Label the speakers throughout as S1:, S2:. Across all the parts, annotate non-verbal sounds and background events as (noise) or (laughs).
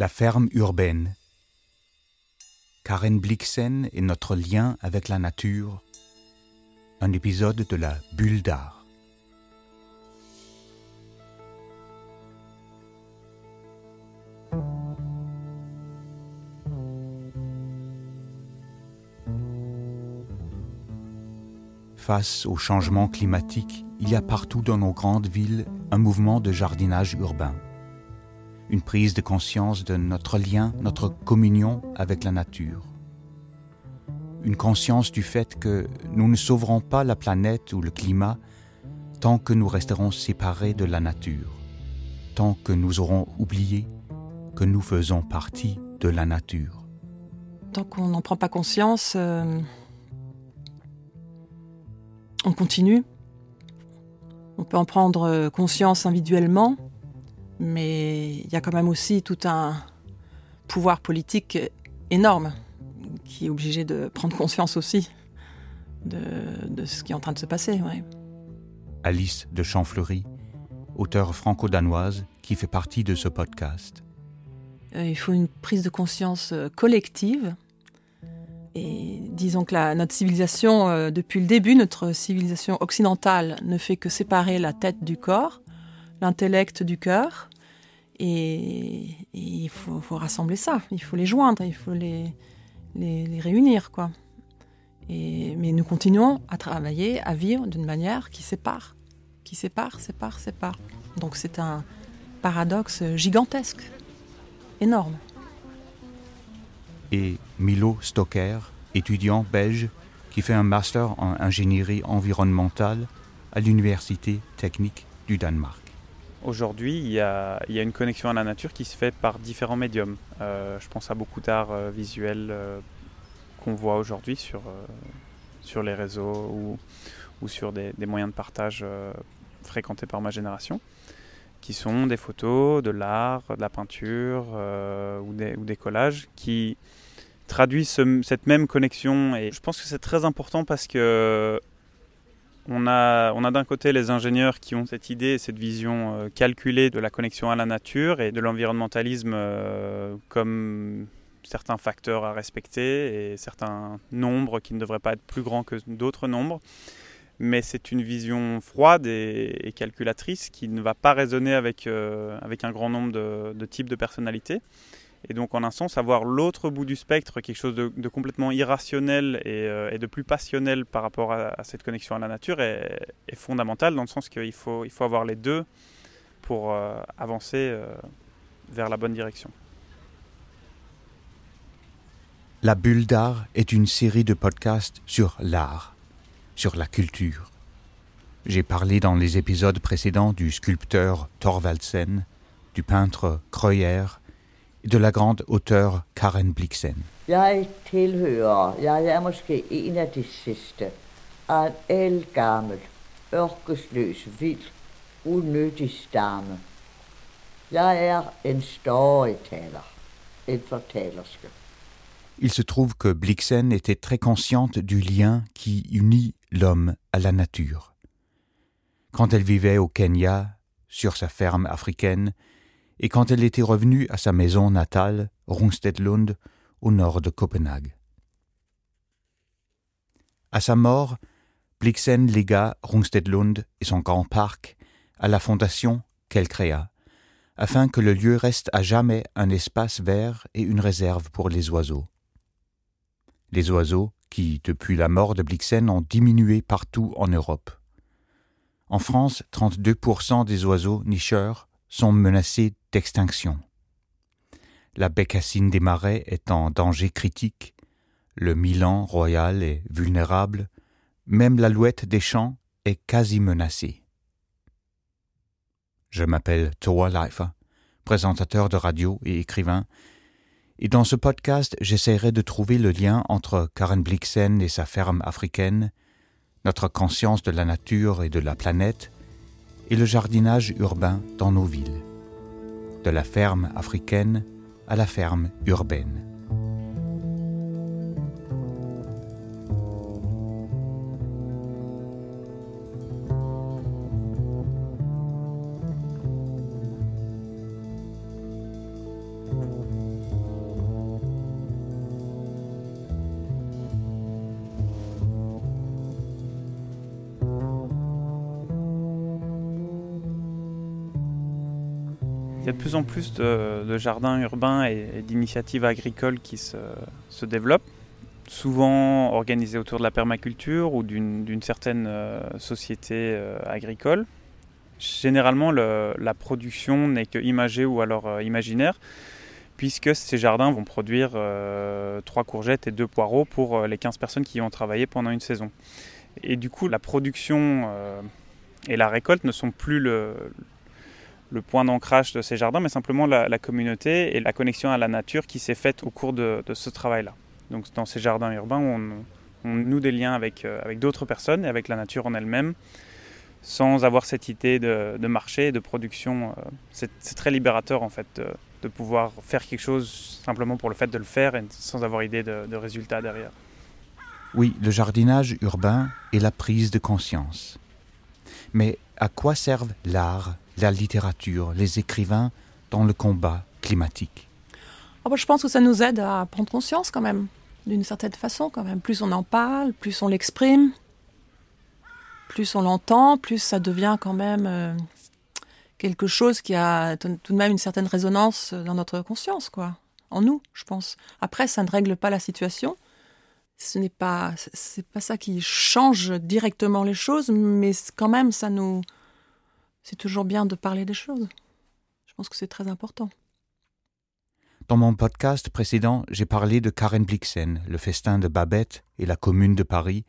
S1: La ferme urbaine. Karen Blixen et notre lien avec la nature. Un épisode de la bulle d'art. Face au changement climatique, il y a partout dans nos grandes villes un mouvement de jardinage urbain. Une prise de conscience de notre lien, notre communion avec la nature. Une conscience du fait que nous ne sauverons pas la planète ou le climat tant que nous resterons séparés de la nature, tant que nous aurons oublié que nous faisons partie de la nature.
S2: Tant qu'on n'en prend pas conscience, euh, on continue. On peut en prendre conscience individuellement, mais il y a quand même aussi tout un pouvoir politique énorme qui est obligé de prendre conscience aussi de, ce qui est en train de se passer.
S1: Alice de Champfleury, auteure franco-danoise qui fait partie de ce podcast.
S2: Euh, il faut une prise de conscience euh, collective et disons que la, notre civilisation, euh, depuis le début, notre civilisation occidentale ne fait que séparer la tête du corps, l'intellect du cœur. Et, il faut, rassembler ça, il faut les joindre, il faut les, réunir. quoi. Et, mais nous continuons à travailler, à vivre d'une manière qui sépare, qui sépare, sépare, sépare. Donc c'est un paradoxe gigantesque, énorme
S1: et Milo Stocker, étudiant belge qui fait un master en ingénierie environnementale à l'Université technique du Danemark.
S3: Aujourd'hui, il, y a, une connexion à la nature qui se fait par différents médiums. Euh, je pense à beaucoup d'art euh, visuel euh, qu'on voit aujourd'hui sur, sur les réseaux ou, sur des, moyens de partage fréquentés par ma génération, qui sont des photos, de l'art, de la peinture ou des, collages qui, traduit cette même connexion. Et je pense que c'est très important parce que on a, on a d'un côté les ingénieurs qui ont cette idée, cette vision euh, calculée de la connexion à la nature et de l'environnementalisme euh, comme certains facteurs à respecter et certains nombres qui ne devraient pas être plus grands que d'autres nombres. Mais c'est une vision froide et, calculatrice qui ne va pas résonner avec, euh, avec un grand nombre de, de types de personnalités. Et donc, en un sens, avoir l'autre bout du spectre, quelque chose de, complètement irrationnel euh, et, de plus passionnel par rapport à, cette connexion à la nature est, fondamental dans le sens qu'il faut, il faut avoir les deux pour euh, avancer euh, vers la bonne direction.
S1: La Bulle d'Art est une série de podcasts sur l'art, sur la culture. J'ai parlé dans les épisodes précédents du sculpteur Thorvaldsen, du peintre Kreuer de la grande auteure Karen Blixen.
S4: Jeg tilhører, jeg er måske en af de sidste, af en elgammel, ørkesløs, vild, unyttig stamme. Jeg er en en.
S1: Il se trouve que Blixen était très consciente du lien qui unit l'homme à la nature. Quand elle vivait au Kenya, sur sa ferme africaine, et quand elle était revenue à sa maison natale, Rungstedlund, au nord de Copenhague. À sa mort, Blixen légua Rungstedlund et son grand parc à la fondation qu'elle créa, afin que le lieu reste à jamais un espace vert et une réserve pour les oiseaux. Les oiseaux qui, depuis la mort de Blixen, ont diminué partout en Europe. En France, 32% des oiseaux nicheurs sont menacés d'extinction. La bécassine des marais est en danger critique, le milan royal est vulnérable, même l'alouette des champs est quasi menacée. Je m'appelle Toa Leifer, présentateur de radio et écrivain, et dans ce podcast, j'essaierai de trouver le lien entre Karen Blixen et sa ferme africaine, notre conscience de la nature et de la planète, et le jardinage urbain dans nos villes, de la ferme africaine à la ferme urbaine.
S3: Plus en plus de, jardins urbains et, d'initiatives agricoles qui se, développent, souvent organisées autour de la permaculture ou d'une certaine euh, société euh, agricole. Généralement, le, la production n'est que imagée ou alors euh, imaginaire, puisque ces jardins vont produire trois courgettes et deux poireaux pour les 15 personnes qui y ont travaillé pendant une saison. Et du coup, la production et la récolte ne sont plus le, le point d'ancrage de ces jardins, mais simplement la, communauté et la connexion à la nature qui s'est faite au cours de, ce travail-là. Donc dans ces jardins urbains, on, noue des liens avec, euh, avec d'autres personnes et avec la nature en elle-même, sans avoir cette idée de, marché de production. Euh, c'est très libérateur en fait de, pouvoir faire quelque chose simplement pour le fait de le faire et sans avoir idée de, de résultat derrière.
S1: Oui, le jardinage urbain est la prise de conscience. Mais à quoi servent l'art? La littérature, les écrivains dans le combat climatique
S2: bah, Je pense que ça nous aide à prendre conscience quand même, d'une certaine façon quand même. Plus on en parle, plus on l'exprime, plus on l'entend, plus ça devient quand même euh, quelque chose qui a tout de même une certaine résonance dans notre conscience, quoi, en nous, je pense. Après, ça ne règle pas la situation. Ce n'est pas, pas ça qui change directement les choses, mais quand même, ça nous, c'est toujours bien de parler des choses. Je pense que c'est très important.
S1: Dans mon podcast précédent, j'ai parlé de Karen Blixen, le festin de Babette et la commune de Paris,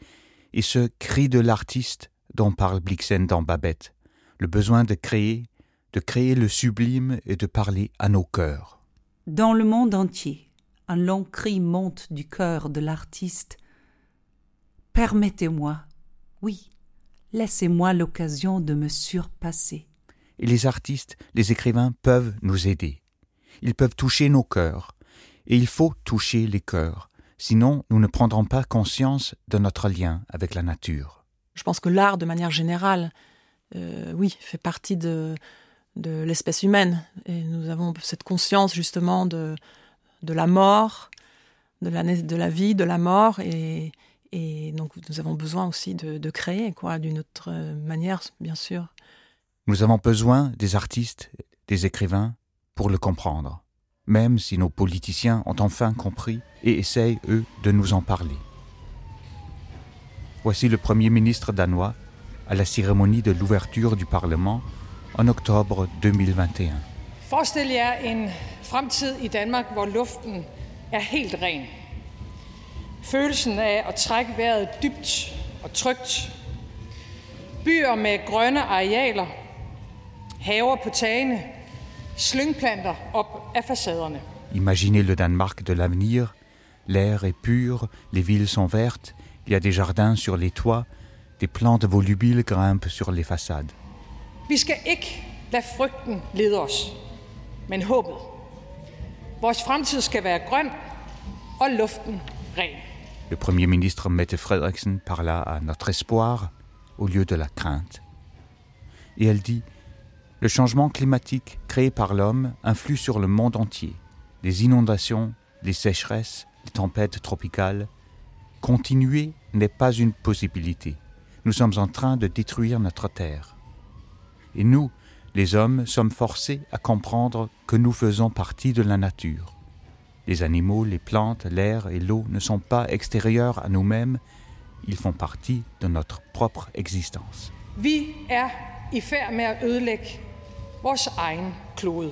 S1: et ce cri de l'artiste dont parle Blixen dans Babette, le besoin de créer, de créer le sublime et de parler à nos cœurs.
S5: Dans le monde entier, un long cri monte du cœur de l'artiste. Permettez-moi, oui, Laissez-moi l'occasion de me surpasser.
S1: Et les artistes, les écrivains peuvent nous aider. Ils peuvent toucher nos cœurs. Et il faut toucher les cœurs. Sinon, nous ne prendrons pas conscience de notre lien avec la nature.
S2: Je pense que l'art, de manière générale, euh, oui, fait partie de, de l'espèce humaine. Et nous avons cette conscience justement de, de la mort, de la, de la vie, de la mort. Et, et donc, nous avons besoin aussi de, créer, quoi, d'une autre manière, bien sûr.
S1: Nous avons besoin des artistes, des écrivains, pour le comprendre, même si nos politiciens ont enfin compris et essayent, eux, de nous en parler. Voici le Premier ministre danois à la cérémonie de l'ouverture du Parlement en octobre 2021.
S6: Forestil jer en fremtid i Danmark, hvor luften er helt ren. Følelsen af at trække vejret dybt og trygt. Byer med grønne arealer, haver på tagene, slyngplanter op af facaderne.
S1: Imaginez le Danemark de l'avenir. L'air est pur, les villes sont vertes, il y a des jardins sur les toits, des plantes volubiles grimpent sur les façades.
S6: Vi skal ikke lade frygten lede os, men håbet. Vores fremtid skal være grøn og luften ren.
S1: Le Premier ministre Mette Frederiksen parla à notre espoir au lieu de la crainte. Et elle dit Le changement climatique créé par l'homme influe sur le monde entier. Les inondations, les sécheresses, les tempêtes tropicales. Continuer n'est pas une possibilité. Nous sommes en train de détruire notre Terre. Et nous, les hommes, sommes forcés à comprendre que nous faisons partie de la nature. Les animaux, les plantes, l'air et l'eau ne sont pas extérieurs à nous-mêmes, ils font partie de notre propre existence.
S6: Vi er i færd med at ødelægge vores egen klode.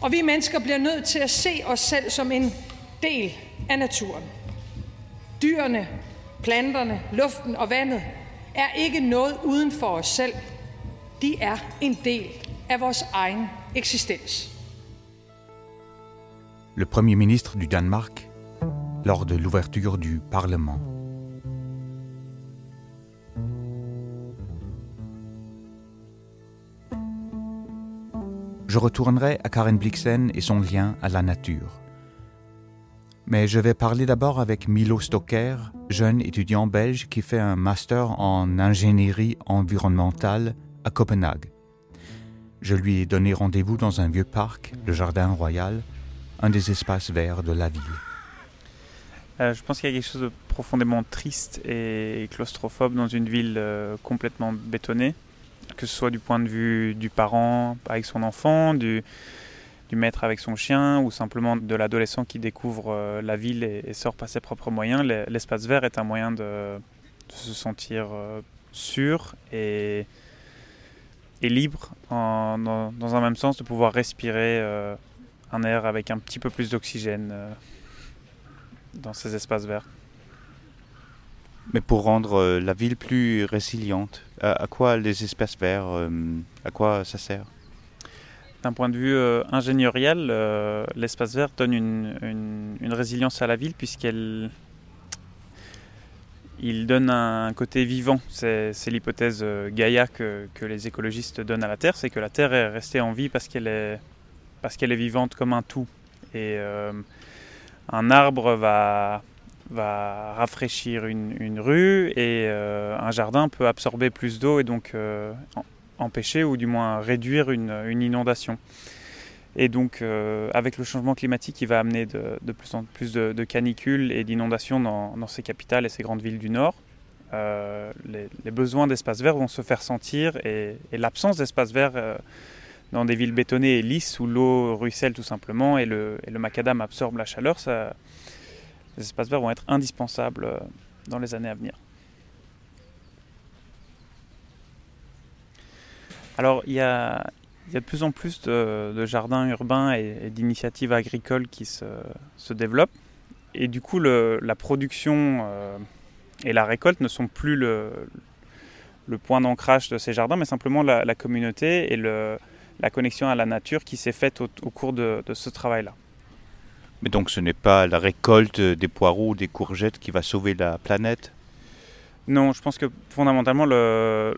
S6: Og vi mennesker bliver nødt til at se os selv som en del af naturen. Dyrene, planterne, luften og vandet er ikke noget uden for os selv. De er en del af vores egen eksistens.
S1: Le Premier ministre du Danemark lors de l'ouverture du Parlement. Je retournerai à Karen Blixen et son lien à la nature. Mais je vais parler d'abord avec Milo Stoker, jeune étudiant belge qui fait un master en ingénierie environnementale à Copenhague. Je lui ai donné rendez-vous dans un vieux parc, le Jardin Royal, un des espaces verts de la ville.
S3: Euh, je pense qu'il y a quelque chose de profondément triste et claustrophobe dans une ville euh, complètement bétonnée. que ce soit du point de vue du parent avec son enfant, du, maître avec son chien ou simplement de l'adolescent qui découvre euh, la ville et, sort par ses propres moyens, l'espace vert est un moyen de, se sentir sûr et, et libre dans, un même sens, de pouvoir respirer un air avec un petit peu plus d'oxygène dans ces espaces verts.
S1: Mais pour rendre la ville plus résiliente, à, quoi les espaces verts, à quoi ça sert?
S3: D'un point de vue euh, ingénieriel, euh, l'espace vert donne une, une, résilience à la ville puisqu'elle il donne un côté vivant. C'est l'hypothèse euh, Gaïa que, que, les écologistes donnent à la Terre, c'est que la Terre est restée en vie parce qu'elle est, parce qu'elle est vivante comme un tout. Et un arbre va, va rafraîchir une, une rue et un jardin peut absorber plus d'eau et donc empêcher ou du moins réduire une, inondation. Et donc, euh, avec le changement climatique, il va amener de, plus en plus de, canicules et d'inondations dans, ces capitales et ces grandes villes du Nord. Euh, les, besoins d'espaces verts vont se faire sentir et, l'absence d'espaces verts euh, dans des villes bétonnées et lisses où l'eau ruisselle tout simplement et le, le, macadam absorbe la chaleur, ça, les espaces verts vont être indispensables dans les années à venir. Alors, il y a, de plus en plus de, jardins urbains et, d'initiatives agricoles qui se, développent. Et du coup, la production euh, et la récolte ne sont plus le, point d'ancrage de ces jardins, mais simplement la, communauté et la connexion à la nature qui s'est faite au, cours de, de ce travail-là.
S1: Mais donc ce n'est pas la récolte des poireaux ou des courgettes qui va sauver la planète?
S3: Non, je pense que fondamentalement le,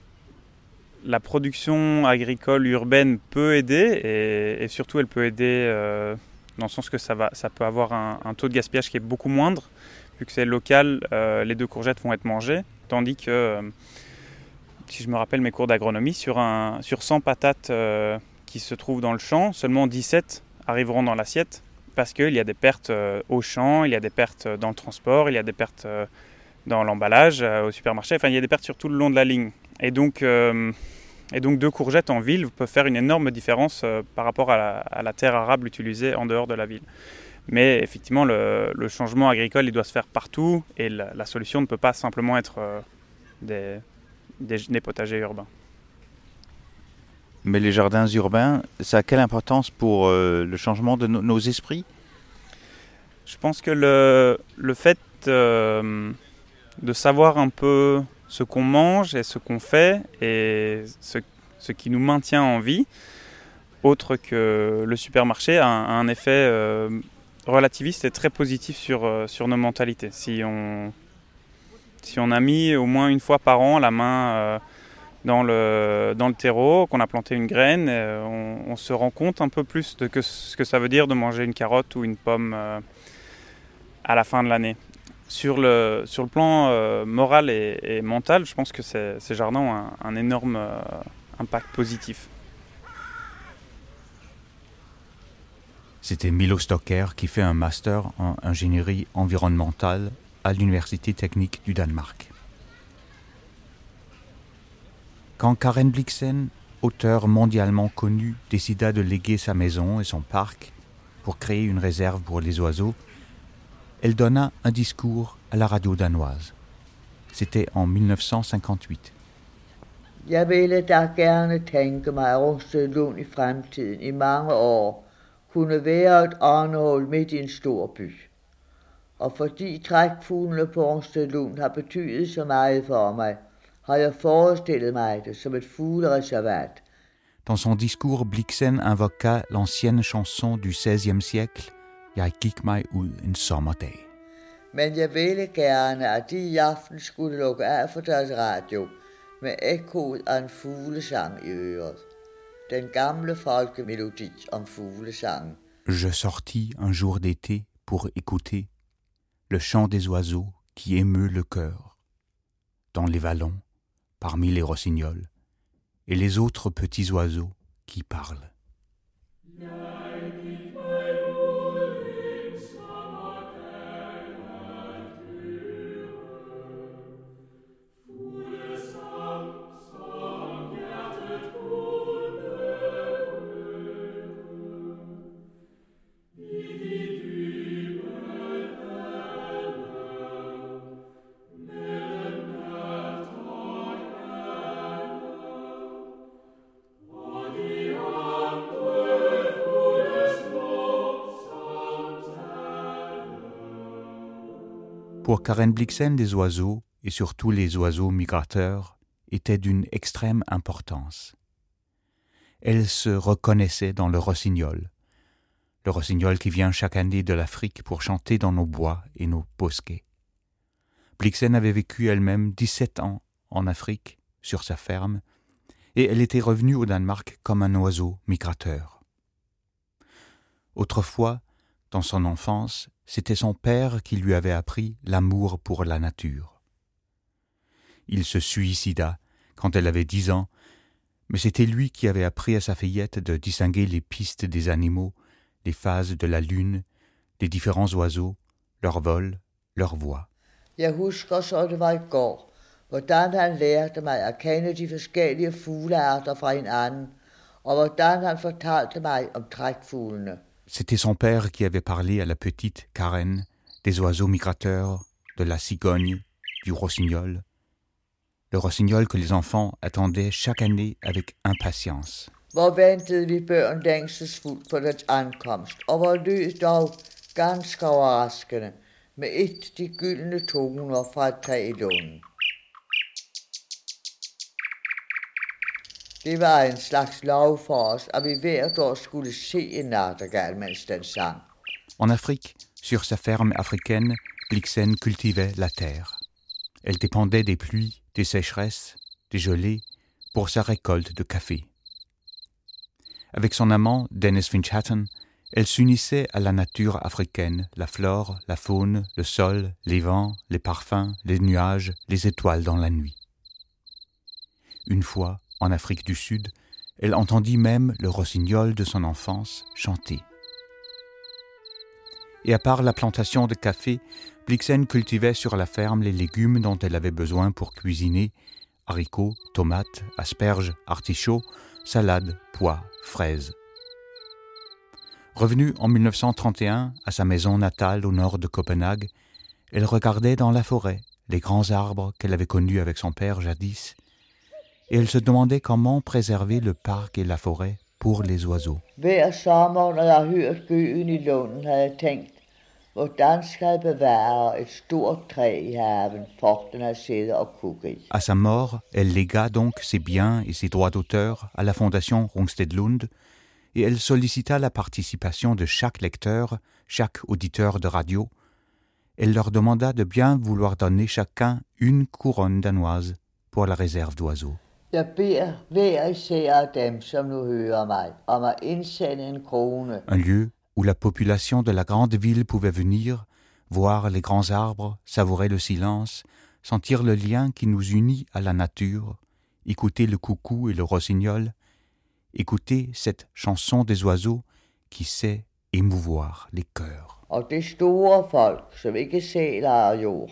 S3: la production agricole urbaine peut aider et, surtout elle peut aider euh, dans le sens que ça, va, ça peut avoir un, taux de gaspillage qui est beaucoup moindre. Vu que c'est local, euh, les deux courgettes vont être mangées. Tandis que, euh, si je me rappelle mes cours d'agronomie, sur, un, sur 100 patates qui se trouvent dans le champ, seulement 17 arriveront dans l'assiette parce qu'il y a des pertes au champ, il y a des pertes dans le transport, il y a des pertes dans l'emballage, au supermarché, enfin il y a des pertes sur tout le long de la ligne. Et donc, euh, et donc deux courgettes en ville peuvent faire une énorme différence euh, par rapport à la, terre arable utilisée en dehors de la ville. Mais effectivement, le, changement agricole, il doit se faire partout et la, solution ne peut pas simplement être euh, des, des, potagers urbains.
S1: Mais les jardins urbains, ça a quelle importance pour le changement de nos esprits?
S3: Je pense que le, le fait de savoir un peu ce qu'on mange et ce qu'on fait et ce, ce, qui nous maintient en vie, autre que le supermarché, a, un effet euh, relativiste et très positif sur, euh, sur nos mentalités. Si on, si on a mis au moins une fois par an la main euh, dans, le, dans le terreau, qu'on a planté une graine, on, on, se rend compte un peu plus de ce que ça veut dire de manger une carotte ou une pomme à la fin de l'année sur le, sur le plan euh, moral et, mental, je pense que ces, jardins ont un, énorme euh, impact positif.
S1: C'était Milo Stocker qui fait un master en ingénierie environnementale à l'Université technique du Danemark. Quand Karen Blixen, auteur mondialement connu, décida de léguer sa maison et son parc pour créer une réserve pour les oiseaux, elle donna un discours à la radio danoise. C'était en 1958.
S4: Jeg ville da gerne tænke mig, at Rungstedlund i fremtiden i mange år kunne være et åndehold midt i en stor by. Og fordi trækfuglene på Rungstedlund har betydet så meget for mig, har jeg forestillet mig det som et fuglereservat.
S1: Dans son discours, Blixen invoqua l'ancienne chanson du XVIe siècle Jeg gik mig ud en sommerdag.
S4: Men jeg ville gerne, at de i aften skulle lukke af for deres radio med ekkoet af en fuglesang i øret. Den gamle folkemelodi om fuglesang.
S1: Je sortis un jour d'été pour écouter le chant des oiseaux qui émeut le cœur, dans les vallons, parmi les rossignols, et les autres petits oiseaux qui parlent. Pour Karen Blixen, les oiseaux, et surtout les oiseaux migrateurs, étaient d'une extrême importance. Elle se reconnaissait dans le rossignol, le rossignol qui vient chaque année de l'Afrique pour chanter dans nos bois et nos bosquets. Blixen avait vécu elle-même 17 ans en Afrique, sur sa ferme, et elle était revenue au Danemark comme un oiseau migrateur. Autrefois, dans son enfance, c'était son père qui lui avait appris l'amour pour la nature. Il se suicida quand elle avait dix ans, mais c'était lui qui avait appris à sa fillette de distinguer les pistes des animaux, les phases de la lune, les différents oiseaux, leur vol, leur voix. C'était son père qui avait parlé à la petite Karen des oiseaux migrateurs, de la cigogne, du rossignol. Le rossignol que les enfants attendaient chaque année avec impatience.
S4: En
S1: Afrique, sur sa ferme africaine, Blixen cultivait la terre. Elle dépendait des pluies, des sécheresses, des gelées pour sa récolte de café. Avec son amant, Dennis Finch-Hatton, elle s'unissait à la nature africaine, la flore, la faune, le sol, les vents, les parfums, les nuages, les étoiles dans la nuit. Une fois, en Afrique du Sud, elle entendit même le rossignol de son enfance chanter. Et à part la plantation de café, Blixen cultivait sur la ferme les légumes dont elle avait besoin pour cuisiner haricots, tomates, asperges, artichauts, salades, pois, fraises. Revenue en 1931 à sa maison natale au nord de Copenhague, elle regardait dans la forêt les grands arbres qu'elle avait connus avec son père jadis, et elle se demandait comment préserver le parc et la forêt pour les oiseaux.
S4: I.
S1: À sa mort, elle légua donc ses biens et ses droits d'auteur à la fondation Rungsted Lund, et elle sollicita la participation de chaque lecteur, chaque auditeur de radio. Elle leur demanda de bien vouloir donner chacun une couronne danoise pour la réserve d'oiseaux.
S4: Jeg beder hver især af dem, som nu hører mig, om at indsende en krone.
S1: Un lieu où la population de la grande ville pouvait venir, voir les grands arbres, savourer le silence, sentir le lien qui nous unit à la nature, écouter le coucou et le rossignol, écouter cette chanson des oiseaux qui sait émouvoir les cœurs.
S4: Og det store folk, som ikke selv ejer jord,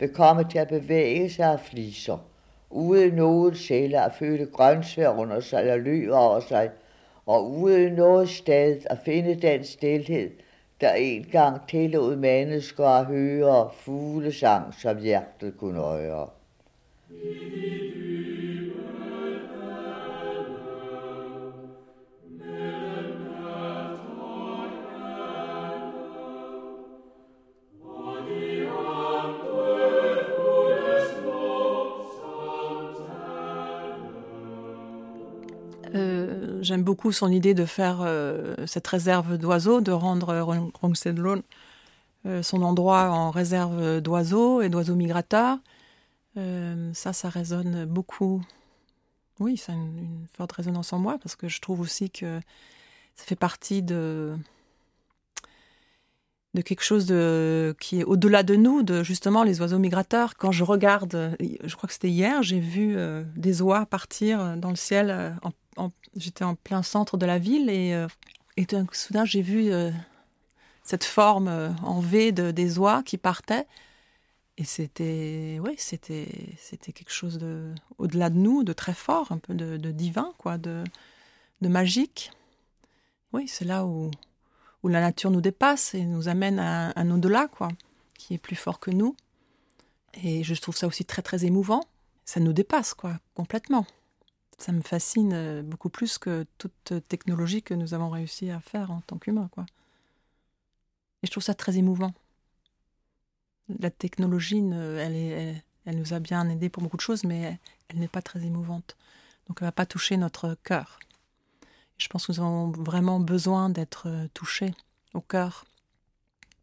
S4: vil komme til at bevæge sig af fliser, uden noget selv at føle grøntsvær under sig eller ly over sig, og uden noget sted at finde den stilhed, der engang tillod mennesker at høre fuglesang, som hjertet kunne høre.
S2: Euh, J'aime beaucoup son idée de faire euh, cette réserve d'oiseaux, de rendre Rongsedlund euh, son endroit en réserve d'oiseaux et d'oiseaux migrateurs. Ça, ça résonne beaucoup. Oui, ça a une, forte résonance en moi parce que je trouve aussi que ça fait partie de de quelque chose de, qui est au-delà de nous, de justement les oiseaux migrateurs. Quand je regarde, je crois que c'était hier, j'ai vu des oies partir dans le ciel. euh, en- J'étais en plein centre de la ville et, euh, soudain j'ai vu euh, cette forme euh, en V de, des oies qui partaient. Et c'était, oui, c'était, c'était quelque chose de, au-delà de nous, de très fort, un peu de, divin, quoi, de, de magique. Oui, c'est là où, où la nature nous dépasse et nous amène à un, un au-delà, quoi, qui est plus fort que nous. Et je trouve ça aussi très, très émouvant. Ça nous dépasse, quoi, complètement. Ça me fascine euh, beaucoup plus que toute technologie que nous avons réussi à faire en tant qu'humains, quoi. Et je trouve ça très émouvant. La technologie, elle, elle, nous a bien aidés pour beaucoup de choses, mais elle, n'est pas très émouvante. Donc elle ne va pas toucher notre cœur. Je pense que nous avons vraiment besoin d'être touchés au cœur.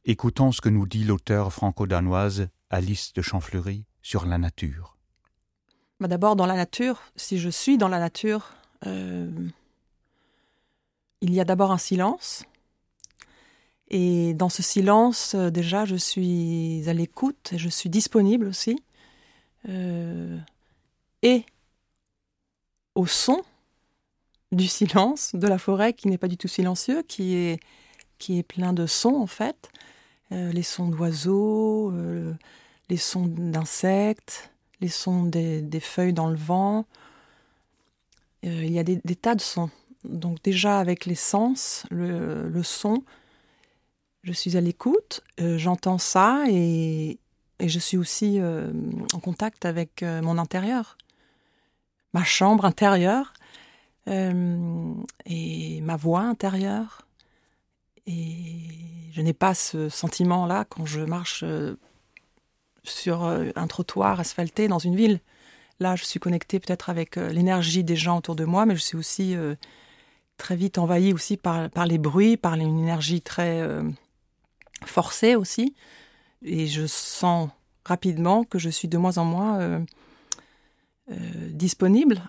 S1: Écoutons ce que nous dit l'auteur franco-danoise Alice de Champfleury sur la nature.
S2: Bah D'abord, dans la nature, si je suis dans la nature, euh, il y a d'abord un silence. Et dans ce silence, euh, déjà, je suis à l'écoute, je suis disponible aussi. Euh, et au son du silence de la forêt qui n'est pas du tout silencieux, qui est, qui est plein de sons en fait. les sons d'oiseaux, les sons d'insectes, les sons des, feuilles dans le vent. il y a des, des tas de sons. Donc déjà avec les sens, le, son, je suis à l'écoute, euh, j'entends ça et, je suis aussi euh, en contact avec euh, mon intérieur, ma chambre intérieure et ma voix intérieure. Et je n'ai pas ce sentiment-là quand je marche sur un trottoir asphalté dans une ville. Là, je suis connectée peut-être avec l'énergie des gens autour de moi, mais je suis aussi très vite envahi aussi par, par les bruits, par une énergie très euh, forcée aussi. Et je sens rapidement que je suis de moins en moins euh, euh, disponible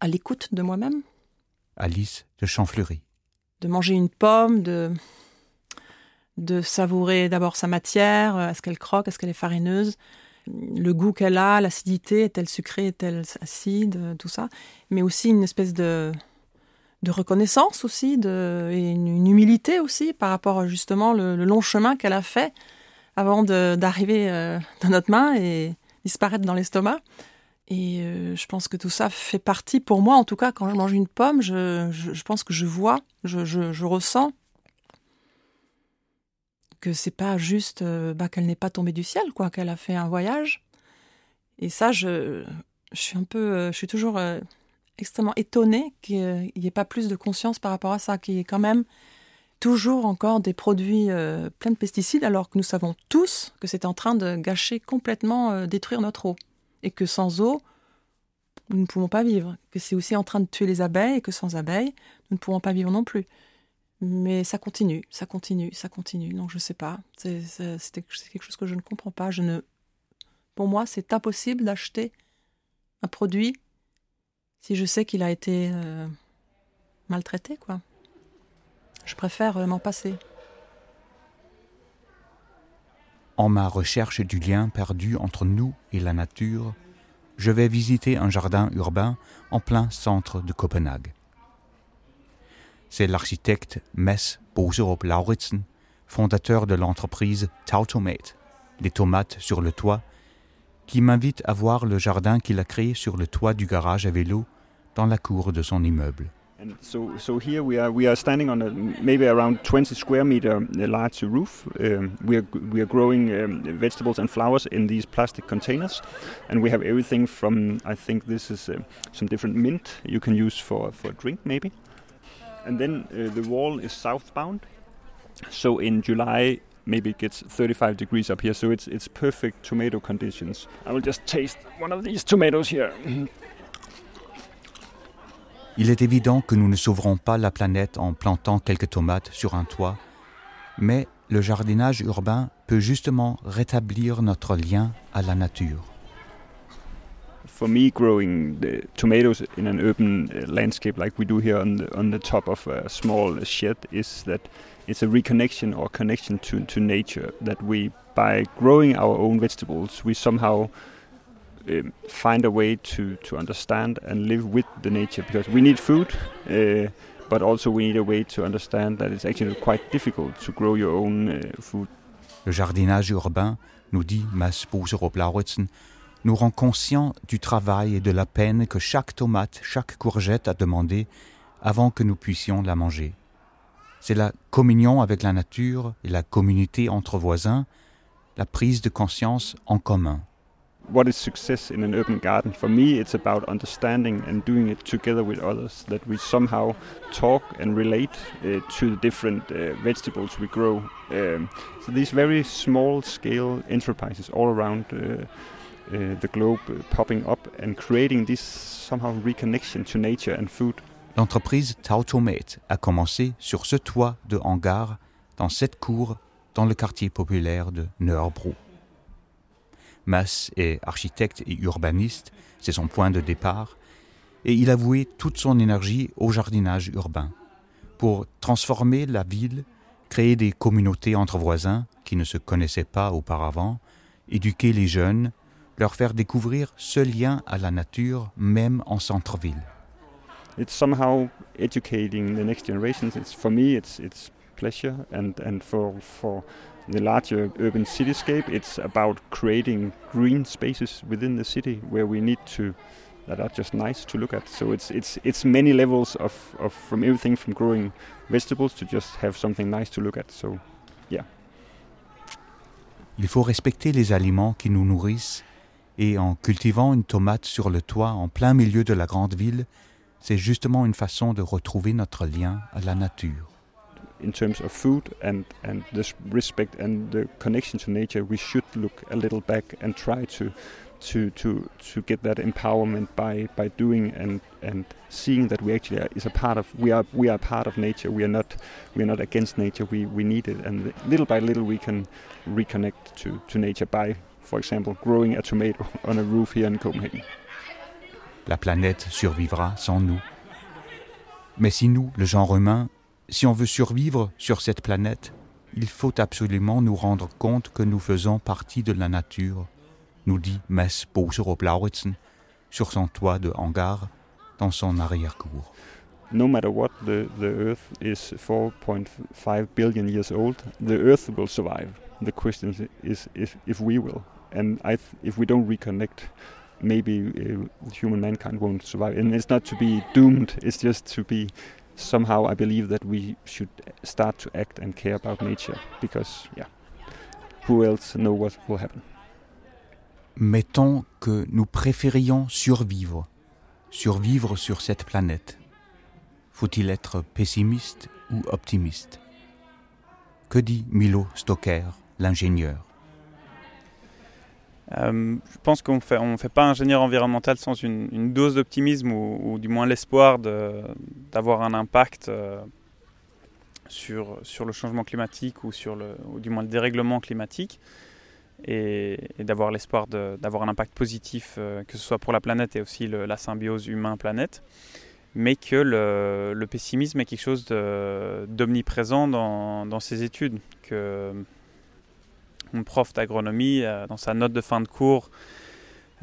S2: à l'écoute de moi-même.
S1: Alice de Champfleury.
S2: De manger une pomme, de, de savourer d'abord sa matière, est-ce qu'elle croque, est-ce qu'elle est farineuse, le goût qu'elle a, l'acidité, est-elle sucrée, est-elle acide, tout ça, mais aussi une espèce de, de reconnaissance aussi, et une, humilité aussi par rapport justement le, long chemin qu'elle a fait avant d'arriver euh, dans notre main et disparaître dans l'estomac. Et euh, je pense que tout ça fait partie, pour moi en tout cas, quand je mange une pomme, je, je, pense que je vois, je, je ressens que c'est pas juste euh, bah, qu'elle n'est pas tombée du ciel, quoi, qu'elle a fait un voyage. Et ça, je, je suis un peu, euh, je suis toujours euh, extrêmement étonnée qu'il n'y ait pas plus de conscience par rapport à ça, qu'il y ait quand même toujours encore des produits pleins de pesticides, alors que nous savons tous que c'est en train de gâcher complètement, détruire notre eau, et que sans eau, nous ne pouvons pas vivre, que c'est aussi en train de tuer les abeilles, et que sans abeilles, nous ne pourrons pas vivre non plus. Mais ça continue, ça continue, ça continue. Donc je sais pas. C'est quelque chose que je ne comprends pas. Je ne, pour moi, c'est impossible d'acheter un produit si je sais qu'il a été euh, maltraité, quoi. Je préfère euh, m'en passer.
S1: En ma recherche du lien perdu entre nous et la nature, je vais visiter un jardin urbain en plein centre de Copenhague c'est l'architecte Mess Boserup Lauritsen, fondateur de l'entreprise Tautomate, les tomates sur le toit, qui m'invite à voir le jardin qu'il a créé sur le toit du garage à vélo dans la cour de son immeuble.
S7: And so, so here we are, we are standing on a maybe around 20 square meter uh, large roof. Um, we are we are growing um, vegetables and flowers in these plastic containers, and we have everything from I think this is uh, some different mint you can use for for a drink maybe, and then uh, the wall is southbound. So in July, maybe it gets 35 degrees up here, so it's it's perfect tomato conditions. I will just taste one of these tomatoes here. (laughs)
S1: Il est évident que nous ne sauverons pas la planète en plantant quelques tomates sur un toit, mais le jardinage urbain peut justement rétablir notre lien à la nature.
S7: For me, growing the tomatoes in an urban uh, landscape like we do here on the on the top of a small shed is that it's a reconnection or connection to to nature. That we, by growing our own vegetables, we somehow um, find a way to to understand and live with the nature because we need food. Uh, but also we need a way to understand that it's actually quite difficult to grow your own uh, food.
S1: Le jardinage urbain, nous dit Lauritsen, nous rend conscients du travail et de la peine que chaque tomate, chaque courgette a demandé avant que nous puissions la manger. C'est la communion avec la nature et la communauté entre voisins, la prise de conscience en commun.
S7: what is success in an urban garden? For me, it's about understanding and doing it together with others. That we somehow talk and relate uh, to the different uh, vegetables we grow. Um, so these very small-scale enterprises all around uh the globe popping up and creating this somehow reconnection to nature and food.
S1: L'entreprise Tautomate a commencé sur ce toit de hangar dans cette cour dans le quartier populaire de Neurbro. Mas est architecte et urbaniste, c'est son point de départ, et il a voué toute son énergie au jardinage urbain, pour transformer la ville, créer des communautés entre voisins qui ne se connaissaient pas auparavant, éduquer les jeunes, leur faire découvrir ce lien à la nature même en centre-ville.
S7: It's somehow educating the next generations. It's for me, it's it's pleasure, and and for for the larger urban cityscape, it's about creating green spaces within the city where we need to that are just nice to look at. So it's it's it's many levels of, of from everything from growing vegetables to just have something nice to look at. So yeah.
S1: Il faut respecter les aliments qui nous nourrissent et en cultivant une tomate sur le toit en plein milieu de la grande ville, c'est justement une façon de retrouver notre lien à la nature.
S7: in terms of food and, and this respect and the connection to nature, we should look a little back and try to to to to get that empowerment by by doing and and seeing that we actually is a part of we are we are part of nature. We are not we are not against nature. We we need it, and little by little we can reconnect to nature by, for example, growing a tomato (laughs) on a roof here in Copenhagen.
S1: La planète survivra sans nous. Mais si nous, le genre humain, Si on veut survivre sur cette planète, il faut absolument nous rendre compte que nous faisons partie de la nature, nous dit Mess Boserup Lauritsen sur son toit de hangar dans son arrière-cour.
S7: No matter what, the, the Earth is 4.5 billion years old. The Earth will survive. The question is if, if we will. And if we don't reconnect, maybe uh, human mankind won't survive. And it's not to be doomed, it's just to be somehow I believe that we should start to act and care about nature because, yeah, who else know what will happen?
S1: Mettons que nous préférions survivre, survivre sur cette planète. Faut-il être pessimiste ou optimiste Que dit Milo Stoker, l'ingénieur
S3: euh, je pense qu'on on fait pas ingénieur environnemental sans une, dose d'optimisme ou, du moins l'espoir d'avoir un impact euh, sur, le changement climatique ou sur le, ou du moins le dérèglement climatique. Et, d'avoir l'espoir d'avoir un impact positif, euh, que ce soit pour la planète et aussi la symbiose humain-planète, mais que le, pessimisme est quelque chose d'omniprésent dans, ces études, mon prof d'agronomie, euh, dans sa note de fin de cours,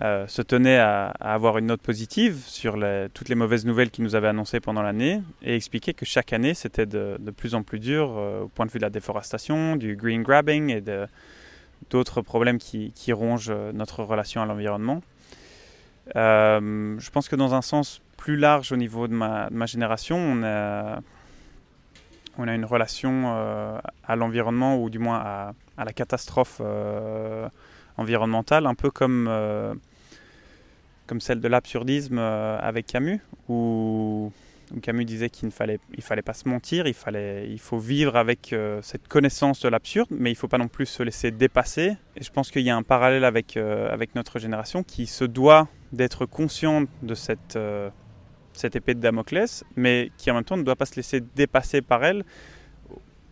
S3: euh, se tenait à, avoir une note positive sur toutes les mauvaises nouvelles qu'il nous avait annoncées pendant l'année et expliquait que chaque année c'était de, plus en plus dur euh, au point de vue de la déforestation, du green grabbing et d'autres problèmes qui, rongent notre relation à l'environnement. je pense que dans un sens plus large au niveau de ma, de ma génération, on a, on a une relation euh, à l'environnement ou du moins à, la catastrophe euh, environnementale, un peu comme, euh, comme celle de l'absurdisme avec Camus, où, Camus disait qu'il ne fallait, il fallait pas se mentir, il, fallait, il faut vivre avec cette connaissance de l'absurde, mais il ne faut pas non plus se laisser dépasser. Et je pense qu'il y a un parallèle avec, avec notre génération qui se doit d'être consciente de cette cette épée de Damoclès, mais qui en même temps ne doit pas se laisser dépasser par elle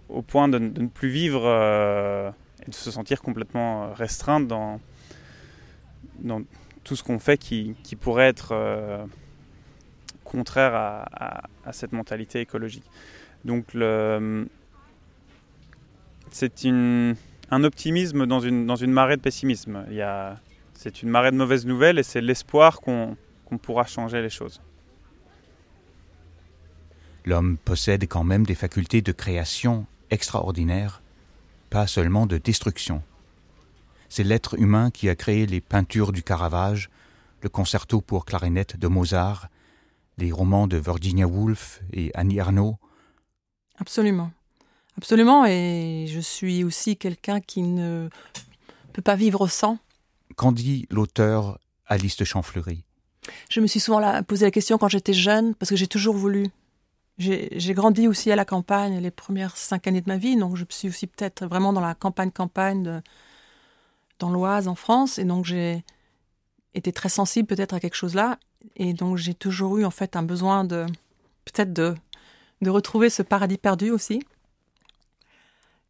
S3: au point de, ne plus vivre euh, et de se sentir complètement restreinte dans, dans tout ce qu'on fait qui, pourrait être euh, contraire à, cette mentalité écologique. Donc c'est un optimisme dans une, dans une marée de pessimisme. C'est une marée de mauvaises nouvelles et c'est l'espoir qu'on pourra changer les choses.
S1: L'homme possède quand même des facultés de création extraordinaires, pas seulement de destruction. C'est l'être humain qui a créé les peintures du Caravage, le concerto pour clarinette de Mozart, les romans de Virginia Woolf et Annie Arnaud.
S2: Absolument. Absolument, et je suis aussi quelqu'un qui ne peut pas vivre sans.
S1: qu'en dit l'auteur Alice de Champfleury?
S2: Je me suis souvent posé la question quand j'étais jeune, parce que j'ai toujours voulu. J'ai grandi aussi à la campagne les premières cinq années de ma vie, donc je suis aussi peut-être vraiment dans la campagne-campagne dans l'Oise, en France, et donc j'ai été très sensible peut-être à quelque chose là, et donc j'ai toujours eu en fait un besoin de peut-être de, retrouver ce paradis perdu aussi.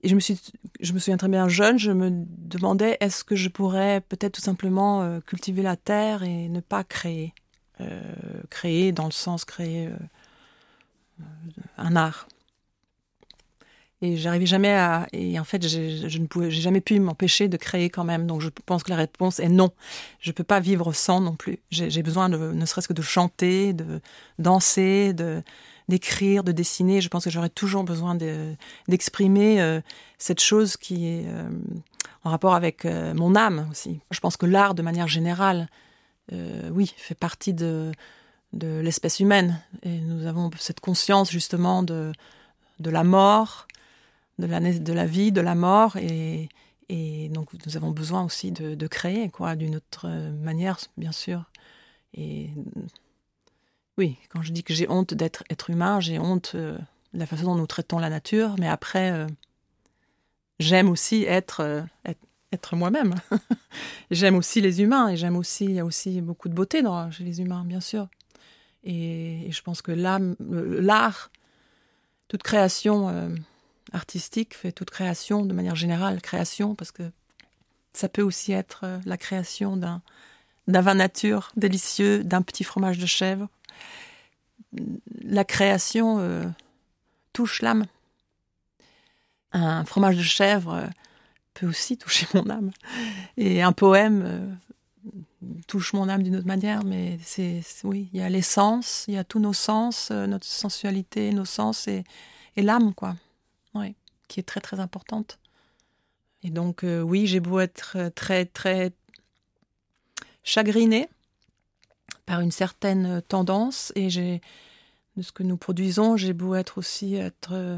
S2: Et je me, suis, je me souviens très bien jeune, je me demandais est-ce que je pourrais peut-être tout simplement euh, cultiver la terre et ne pas créer. Euh, créer dans le sens créer euh, un art. Et j'arrivais jamais à. Et en fait, je ne pouvais, j'ai jamais pu m'empêcher de créer quand même. Donc, je pense que la réponse est non. Je peux pas vivre sans non plus. J'ai besoin de, ne serait-ce que de chanter, de danser, de d'écrire, de dessiner. Je pense que j'aurais toujours besoin d'exprimer euh, cette chose qui est euh, en rapport avec euh, mon âme aussi. Je pense que l'art, de manière générale, oui, fait partie de, de l'espèce humaine. Et nous avons cette conscience justement de, de la mort, de la, de la vie, de la mort. Et, et donc nous avons besoin aussi de, créer, quoi, d'une autre manière, bien sûr. Et oui, quand je dis que j'ai honte d'être être humain, j'ai honte euh, de la façon dont nous traitons la nature, mais après, euh, j'aime aussi être, euh, être, moi-même. (laughs) j'aime aussi les humains et j'aime aussi, il y a aussi beaucoup de beauté dans, chez les humains, bien sûr. Et, je pense que l'art, toute création artistique fait toute création de manière générale, création, parce que ça peut aussi être la création d'un vin nature délicieux, d'un petit fromage de chèvre, la création euh, touche l'âme. Un fromage de chèvre euh, peut aussi toucher mon âme. Et un poème euh, touche mon âme d'une autre manière, mais c'est oui, il y a l'essence, il y a tous nos sens, notre sensualité, nos sens et, l'âme, quoi. Oui, qui est très très importante. Et donc oui, j'ai beau être très très chagrinée par une certaine tendance et j'ai de ce que nous produisons, j'ai beau être aussi être euh,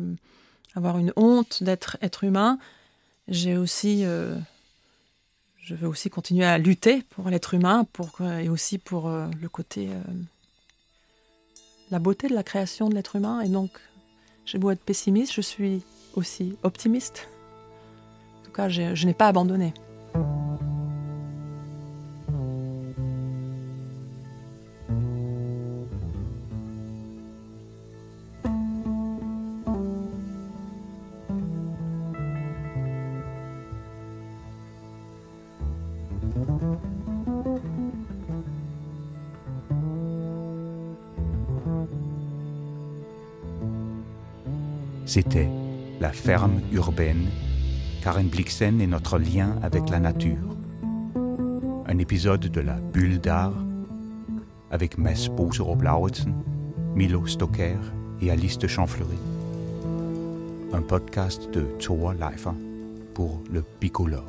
S2: avoir une honte d'être être humain, j'ai aussi euh, je veux aussi continuer à lutter pour l'être humain et aussi pour euh, le côté la beauté de la création de l'être humain et donc j'ai beau être pessimiste, je suis aussi optimiste. En tout cas, je n'ai pas abandonné.
S1: C'était La ferme urbaine, Karen Blixen et notre lien avec la nature. Un épisode de la Bulle d'art avec Mess Boserup Lauritsen, Milo Stocker et Alice de Champfleury. Un podcast de Thor Leifer pour le Bicolore.